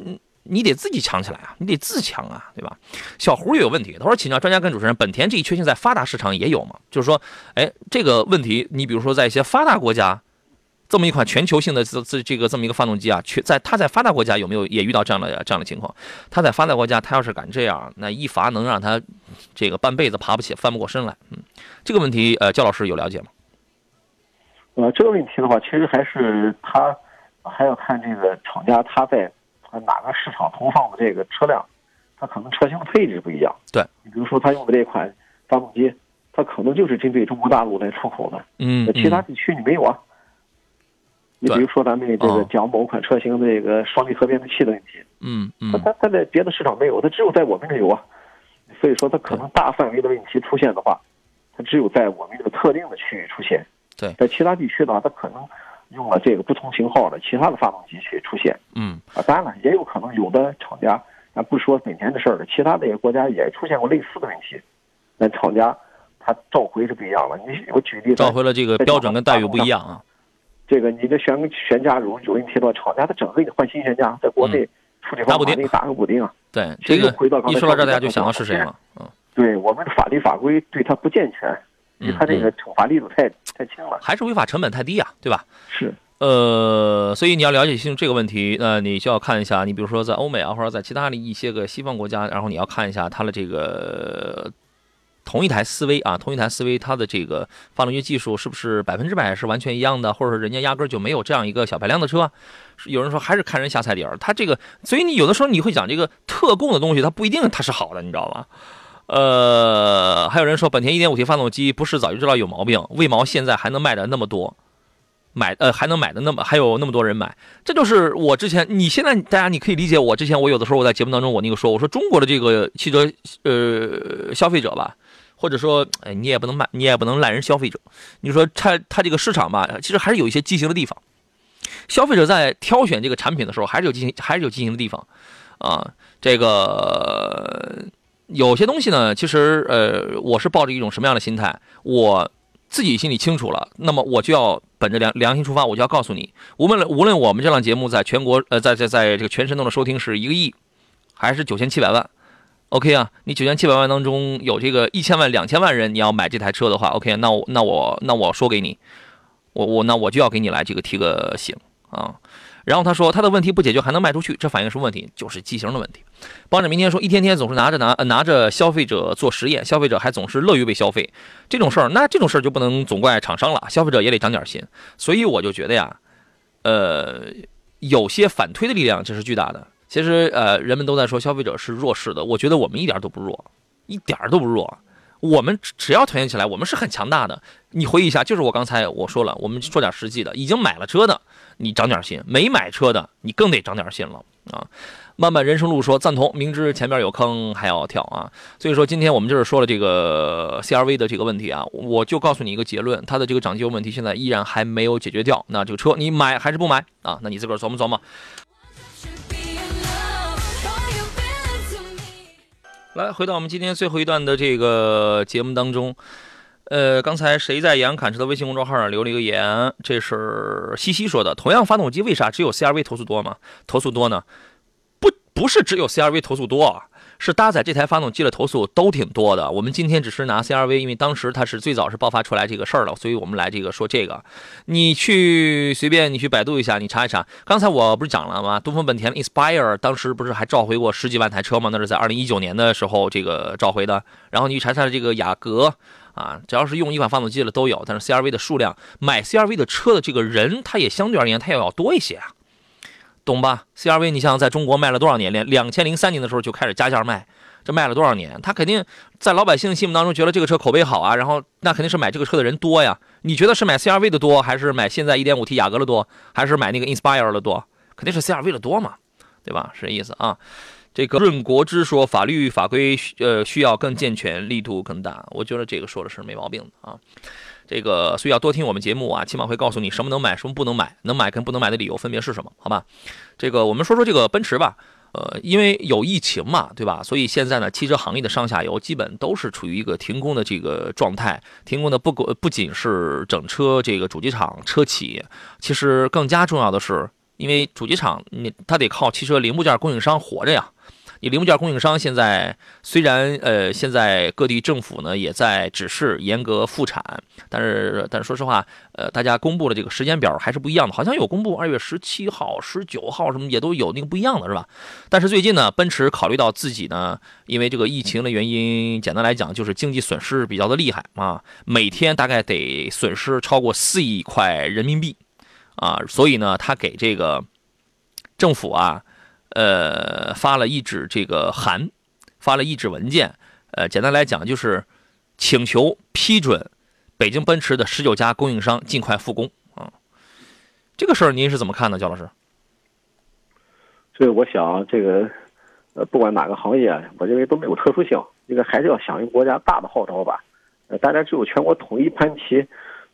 你得自己强起来啊，你得自强啊，对吧？小胡也有问题，他说请教专家跟主持人，本田这一缺陷在发达市场也有吗？就是说，哎，这个问题，你比如说在一些发达国家，这么一款全球性的这这这个这么一个发动机啊，去在它在发达国家有没有也遇到这样的这样的情况？它在发达国家，它要是敢这样，那一罚能让它这个半辈子爬不起、翻不过身来。嗯，这个问题，呃，焦老师有了解吗？呃，这个问题的话，其实还是它还要看这个厂家它在哪个市场投放的这个车辆，它可能车型的配置不一样。对，你比如说它用的这款发动机，它可能就是针对中国大陆来出口的，嗯那其他地区你没有啊。你比如说咱们这个哦讲某款车型的这个双离合变速器的问题，嗯嗯它它它在别的市场没有，它只有在我们这有啊。所以说，它可能大范围的问题出现的话，它只有在我们这个特定的区域出现。对在其他地区的话，它可能用了这个不同型号的其他的发动机去出现嗯啊。当然了，也有可能有的厂家，咱不说本田的事儿了，其他的一些国家也出现过类似的问题，那厂家他召回是不一样了。你我举例，召回了这个标准跟待遇不一样啊。这个你的悬悬架如有问题的话，厂家他整个给你换新悬架，在国内处理方法给你打个补丁啊。对，这个一说到这，大家就想到是谁了。嗯，对我们的法律法规对它不健全，因为它这个惩罚力度太太轻了。还是违法成本太低呀、对吧？是，呃，所以你要了解清楚这个问题，那你就要看一下，你比如说在欧美啊，或者在其他的一些个西方国家，然后你要看一下它的这个同一台思维啊，同一台思维，它的这个发动机技术是不是百分之百是完全一样的，或者说人家压根就没有这样一个小排量的车？有人说还是看人下菜碟儿，它这个，所以你有的时候你会讲这个特供的东西，它不一定它是好的，你知道吗？呃，还有人说本田 1.5T 发动机不是早就知道有毛病，为毛现在还能卖的那么多？买呃还能买的那么还有那么多人买，这就是我之前你现在大家你可以理解我之前我有的时候我在节目当中我那个说我说中国的这个汽车呃消费者吧，或者说哎你也不能卖你也不能赖人消费者，你说他他这个市场吧，其实还是有一些畸形的地方，消费者在挑选这个产品的时候还是有畸形还是有畸形的地方。啊，这个有些东西呢，其实呃我是抱着一种什么样的心态，我。自己心里清楚了，那么我就要本着良良心出发，我就要告诉你，无论无论我们这档节目在全国呃在在在这个全神动的收听是一个亿，还是九千七百万，OK 啊，你九千七百万当中有这个一千万、两千万人，你要买这台车的话，OK，那我那我那我说给你，我我那我就要给你来这个提个醒啊。然后他说他的问题不解决还能卖出去，这反映什么问题？就是机型的问题。帮着明天说一天天总是拿着拿拿着消费者做实验，消费者还总是乐于被消费，这种事儿那这种事儿就不能总怪厂商了，消费者也得长点心。所以我就觉得呀，呃，有些反推的力量这是巨大的。其实呃，人们都在说消费者是弱势的，我觉得我们一点都不弱，一点都不弱。我们只要团结起来，我们是很强大的。你回忆一下，就是我刚才我说了，我们说点实际的，已经买了车的。你长点心，没买车的你更得长点心了啊！漫漫人生路说赞同，明知前面有坑还要跳啊！所以说今天我们就是说了这个 CRV 的这个问题啊，我就告诉你一个结论，它的这个涨机油问题现在依然还没有解决掉。那这个车你买还是不买啊？那你自个儿琢磨琢磨。来，回到我们今天最后一段的这个节目当中。呃，刚才谁在杨侃车的微信公众号上留了一个言？这是西西说的。同样发动机，为啥只有 CRV 投诉多吗？投诉多呢？不，不是只有 CRV 投诉多，是搭载这台发动机的投诉都挺多的。我们今天只是拿 CRV，因为当时它是最早是爆发出来这个事儿了，所以我们来这个说这个。你去随便你去百度一下，你查一查。刚才我不是讲了吗？东风本田 Inspire 当时不是还召回过十几万台车吗？那是在二零一九年的时候这个召回的。然后你查查这个雅阁。啊，只要是用一款发动机的都有，但是 CRV 的数量，买 CRV 的车的这个人，他也相对而言，他也要多一些啊，懂吧？CRV，你像在中国卖了多少年？连两千零三年的时候就开始加价卖，这卖了多少年？他肯定在老百姓心目当中觉得这个车口碑好啊，然后那肯定是买这个车的人多呀。你觉得是买 CRV 的多，还是买现在 1.5T 雅阁的多，还是买那个 Inspire 的多？肯定是 CRV 的多嘛，对吧？是这意思啊。这个润国之说，法律法规呃需要更健全，力度更大。我觉得这个说的是没毛病的啊。这个所以要多听我们节目啊，起码会告诉你什么能买，什么不能买，能买跟不能买的理由分别是什么，好吧？这个我们说说这个奔驰吧。呃，因为有疫情嘛，对吧？所以现在呢，汽车行业的上下游基本都是处于一个停工的这个状态。停工的不不不仅是整车这个主机厂车企，其实更加重要的是，因为主机厂你它得靠汽车零部件供应商活着呀。你零部件供应商现在虽然呃，现在各地政府呢也在指示严格复产，但是但是说实话，呃，大家公布的这个时间表还是不一样的，好像有公布二月十七号、十九号什么也都有那个不一样的是吧？但是最近呢，奔驰考虑到自己呢，因为这个疫情的原因，简单来讲就是经济损失比较的厉害啊，每天大概得损失超过四亿块人民币啊，所以呢，他给这个政府啊。呃，发了一纸这个函，发了一纸文件，呃，简单来讲就是请求批准北京奔驰的十九家供应商尽快复工啊。这个事儿您是怎么看的，焦老师？所以我想，这个呃，不管哪个行业，我认为都没有特殊性，这个还是要响应国家大的号召吧。呃，大家只有全国统一盘旗，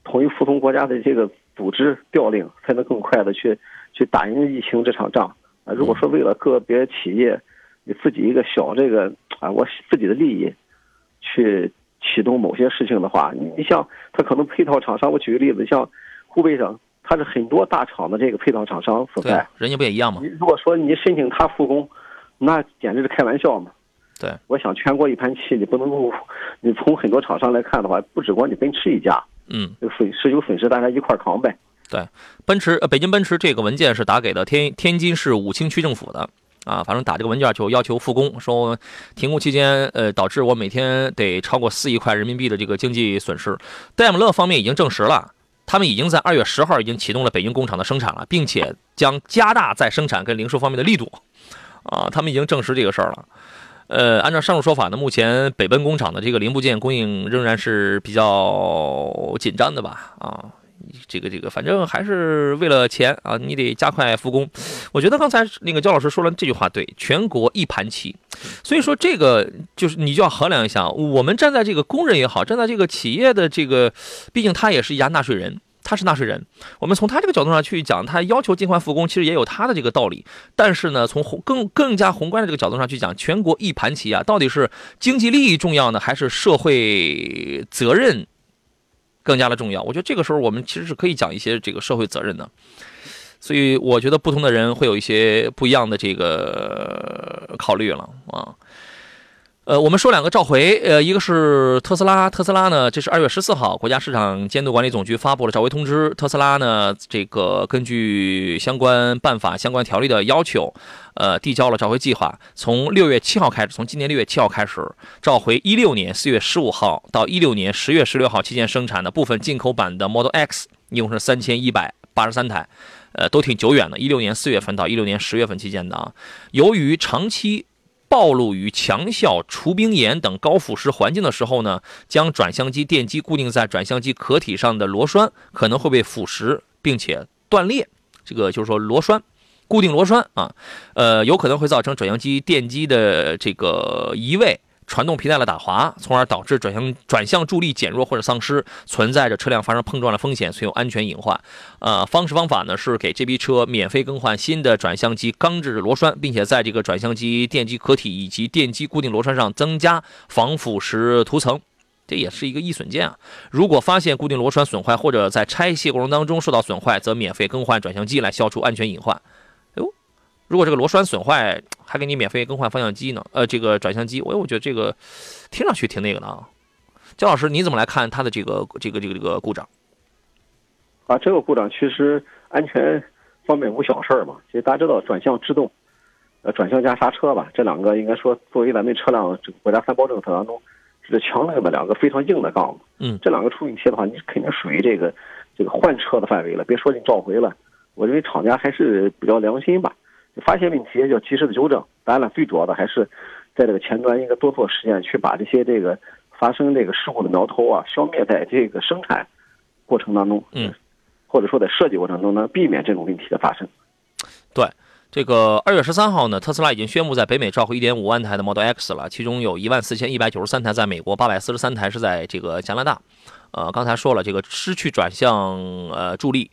统一服从国家的这个组织调令，才能更快的去去打赢疫情这场仗。啊，如果说为了个别企业，你自己一个小这个啊，我自己的利益，去启动某些事情的话，你你像他可能配套厂商，我举个例子，像湖北省，它是很多大厂的这个配套厂商所在，人家不也一样吗？你如果说你申请他复工，那简直是开玩笑嘛。对，我想全国一盘棋，你不能够，你从很多厂商来看的话，不只光你奔驰一家，嗯，损失有损失，大家一块扛呗。对，奔驰呃，北京奔驰这个文件是打给的天天津市武清区政府的啊，反正打这个文件就要求复工，说停工期间呃导致我每天得超过四亿块人民币的这个经济损失。戴姆勒方面已经证实了，他们已经在二月十号已经启动了北京工厂的生产了，并且将加大在生产跟零售方面的力度啊，他们已经证实这个事儿了。呃，按照上述说法呢，目前北奔工厂的这个零部件供应仍然是比较紧张的吧啊。这个这个，反正还是为了钱啊，你得加快复工。我觉得刚才那个焦老师说了这句话对，全国一盘棋。所以说这个就是你就要衡量一下，我们站在这个工人也好，站在这个企业的这个，毕竟他也是一家纳税人，他是纳税人。我们从他这个角度上去讲，他要求尽快复工，其实也有他的这个道理。但是呢，从宏更更加宏观的这个角度上去讲，全国一盘棋啊，到底是经济利益重要呢，还是社会责任？更加的重要，我觉得这个时候我们其实是可以讲一些这个社会责任的，所以我觉得不同的人会有一些不一样的这个考虑了啊。呃，我们说两个召回，呃，一个是特斯拉，特斯拉呢，这是二月十四号，国家市场监督管理总局发布了召回通知。特斯拉呢，这个根据相关办法、相关条例的要求，呃，递交了召回计划。从六月七号开始，从今年六月七号开始，召回一六年四月十五号到一六年十月十六号期间生产的部分进口版的 Model X，一共是三千一百八十三台，呃，都挺久远的，一六年四月份到一六年十月份期间的啊。由于长期暴露于强效除冰盐等高腐蚀环境的时候呢，将转向机电机固定在转向机壳体上的螺栓可能会被腐蚀，并且断裂。这个就是说螺栓，固定螺栓啊，呃，有可能会造成转向机电机的这个移位。传动皮带的打滑，从而导致转向转向助力减弱或者丧失，存在着车辆发生碰撞的风险，存有安全隐患。呃，方式方法呢是给这批车免费更换新的转向机钢制螺栓，并且在这个转向机电机壳体以及电机固定螺栓上增加防腐蚀涂层，这也是一个易损件啊。如果发现固定螺栓损坏或者在拆卸过程当中受到损坏，则免费更换转向机来消除安全隐患。哟，如果这个螺栓损坏，还给你免费更换方向机呢，呃，这个转向机，我我觉得这个听上去挺那个的啊。焦老师，你怎么来看它的这个这个这个这个故障？啊，这个故障其实安全方面无小事儿嘛。其实大家知道转向制动，呃，转向加刹车吧，这两个应该说作为咱们车辆这个国家三包政策当中是强硬的两个非常硬的杠。嗯，这两个出问题的话，你肯定属于这个这个换车的范围了。别说你召回了，我认为厂家还是比较良心吧。发现问题要及时的纠正，当然了，最主要的还是在这个前端应该多做实验，去把这些这个发生这个事故的苗头啊消灭在这个生产过程当中，嗯，或者说在设计过程中呢避免这种问题的发生。对，这个二月十三号呢，特斯拉已经宣布在北美召回一点五万台的 Model X 了，其中有一万四千一百九十三台在美国，八百四十三台是在这个加拿大。呃，刚才说了，这个失去转向呃助力。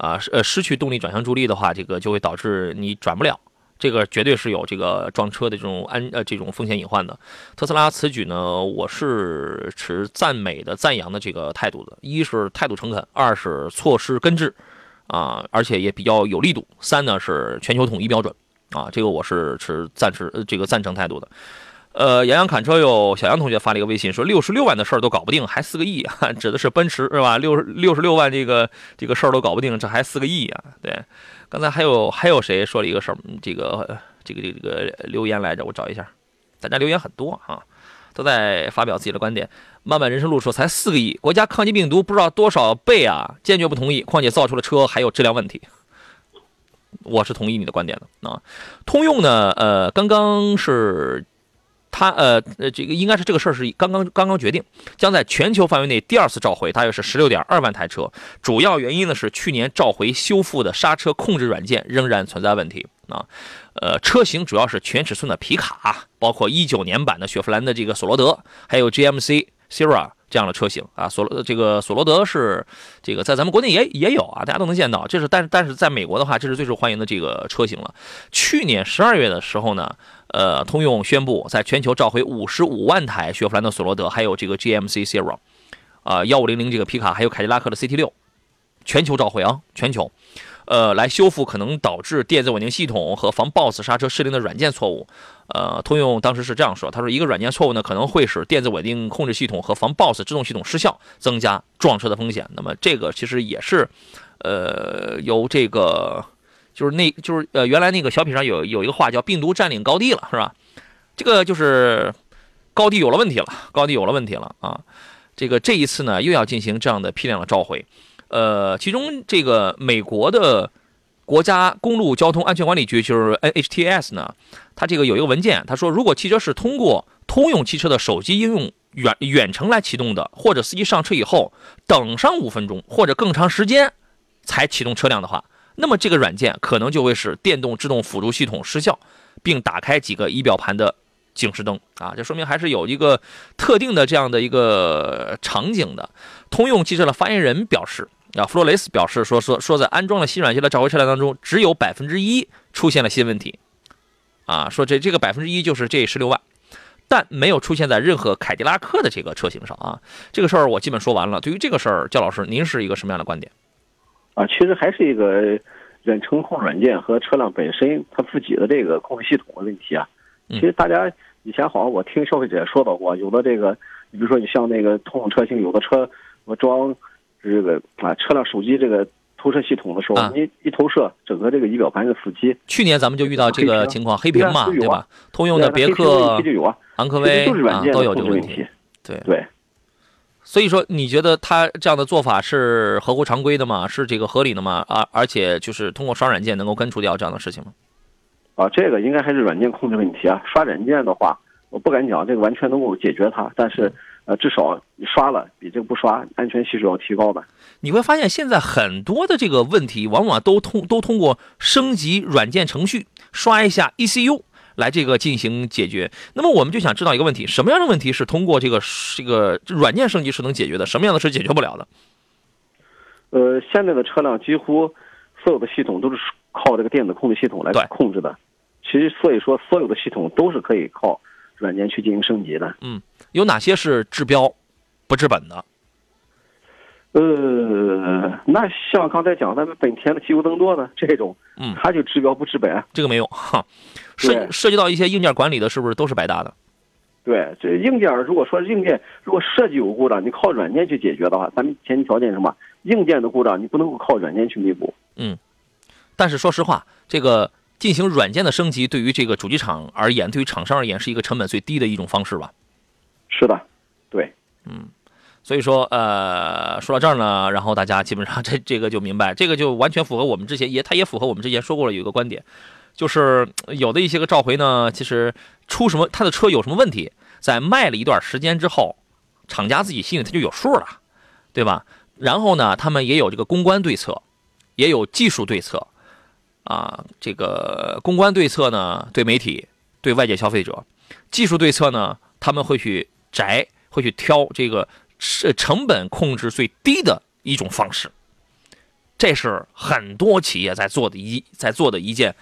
啊，呃，失去动力转向助力的话，这个就会导致你转不了，这个绝对是有这个撞车的这种安呃这种风险隐患的。特斯拉此举呢，我是持赞美的、赞扬的这个态度的。一是态度诚恳，二是措施根治，啊，而且也比较有力度。三呢是全球统一标准，啊，这个我是持赞持这个赞成态度的。呃，杨洋侃车友小杨同学发了一个微信说，六十六万的事儿都搞不定，还四个亿啊？指的是奔驰是吧？六十六十六万这个这个事儿都搞不定，这还四个亿啊？对，刚才还有还有谁说了一个事儿？这个这个这个这个留言来着，我找一下，大家留言很多啊，都在发表自己的观点。漫漫人生路说才四个亿，国家抗击病毒不知道多少倍啊，坚决不同意。况且造出了车还有质量问题，我是同意你的观点的啊。通用呢，呃，刚刚是。他呃呃，这个应该是这个事儿是刚刚刚刚决定，将在全球范围内第二次召回，大约是十六点二万台车。主要原因呢是去年召回修复的刹车控制软件仍然存在问题啊。呃，车型主要是全尺寸的皮卡，包括一九年版的雪佛兰的这个索罗德，还有 GMC Sierra 这样的车型啊。索罗这个索罗德是这个在咱们国内也也有啊，大家都能见到。这是但是但是在美国的话，这是最受欢迎的这个车型了。去年十二月的时候呢。呃，通用宣布在全球召回五十五万台雪佛兰的索罗德，还有这个 GMC Sierra，啊，幺五零零这个皮卡，还有凯迪拉克的 CT 六，全球召回啊，全球，呃，来修复可能导致电子稳定系统和防 BOSS 刹车失灵的软件错误。呃，通用当时是这样说，他说一个软件错误呢，可能会使电子稳定控制系统和防 BOSS 制动系统失效，增加撞车的风险。那么这个其实也是，呃，由这个。就是那，就是呃，原来那个小品上有有一个话叫“病毒占领高地了”，是吧？这个就是高地有了问题了，高地有了问题了啊！这个这一次呢，又要进行这样的批量的召回，呃，其中这个美国的国家公路交通安全管理局就是 NHTS 呢，它这个有一个文件，他说，如果汽车是通过通用汽车的手机应用远远程来启动的，或者司机上车以后等上五分钟或者更长时间才启动车辆的话。那么这个软件可能就会使电动制动辅助系统失效，并打开几个仪表盘的警示灯啊，这说明还是有一个特定的这样的一个场景的。通用汽车的发言人表示啊，弗洛雷斯表示说说说在安装了新软件的召回车辆当中，只有百分之一出现了新问题啊，说这这个百分之一就是这十六万，但没有出现在任何凯迪拉克的这个车型上啊。这个事儿我基本说完了。对于这个事儿，焦老师您是一个什么样的观点？啊，其实还是一个远程控软件和车辆本身它自己的这个控制系统的问题啊。其实大家以前好像我听消费者也说到过，有的这个，你比如说你像那个通用车型，有的车我装这个啊车辆手机这个投射系统的时候，啊你一投射，整个这个仪表盘就死机。去年咱们就遇到这个情况，黑屏嘛，对吧？通用的别克、昂科威啊都有这个问题。对，对，所以说你觉得他这样的做法是合乎常规的吗？是这个合理的吗？啊，而且就是通过刷软件能够根除掉这样的事情吗？啊，这个应该还是软件控制问题啊。刷软件的话，我不敢讲这个完全能够解决它，但是呃，至少你刷了比这个不刷安全系数要提高吧。你会发现现在很多的这个问题，往往都通都通过升级软件程序，刷一下 ECU 来这个进行解决。那么我们就想知道一个问题：什么样的问题是通过这个这个软件升级是能解决的？什么样的是解决不了的？呃，现在的车辆几乎所有的系统都是靠这个电子控制系统来控制的。其实，所以说所有的系统都是可以靠软件去进行升级的。嗯有哪些是治标不治本的？呃，那像刚才讲咱们本田的机油增多呢，这种，嗯它就治标不治本。这个没有哈。涉涉及到一些硬件管理的，是不是都是白搭的？对，这硬件如果说硬件如果设计有故障，你靠软件去解决的话，咱们前提条件是什么？硬件的故障你不能够靠软件去弥补。嗯但是说实话，这个进行软件的升级，对于这个主机厂而言，对于厂商而言，是一个成本最低的一种方式吧。是的，对，嗯所以说，呃，说到这儿呢，然后大家基本上这这个就明白，这个就完全符合我们之前也，它也符合我们之前说过了有一个观点，就是呃有的一些个召回呢，其实出什么他的车有什么问题，在卖了一段时间之后，厂家自己心里他就有数了，对吧？然后呢，他们也有这个公关对策，也有技术对策，啊，这个公关对策呢，对媒体、对外界消费者；技术对策呢，他们会去摘，会去挑这个是成本控制最低的一种方式。这是很多企业在做的一在做的一件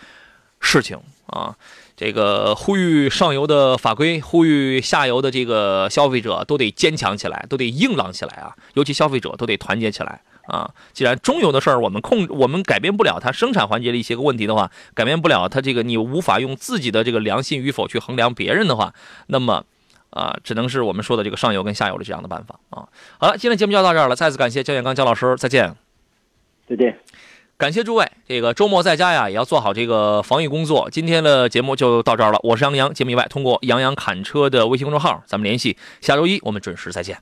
事情啊。这个呼吁上游的法规，呼吁下游的这个消费者都得坚强起来，都得硬朗起来啊！尤其消费者都得团结起来啊！既然中游的事儿我们控我们改变不了它生产环节的一些个问题的话，改变不了它这个你无法用自己的这个良心与否去衡量别人的话，那么啊，只能是我们说的这个上游跟下游的这样的办法啊。好了，今天节目就到这儿了，再次感谢焦建刚焦老师，再见。再见。感谢诸位，这个周末在家呀，也要做好这个防疫工作。今天的节目就到这儿了，我是杨洋。节目以外，通过杨洋侃车的微信公众号，咱们联系。下周一我们准时再见。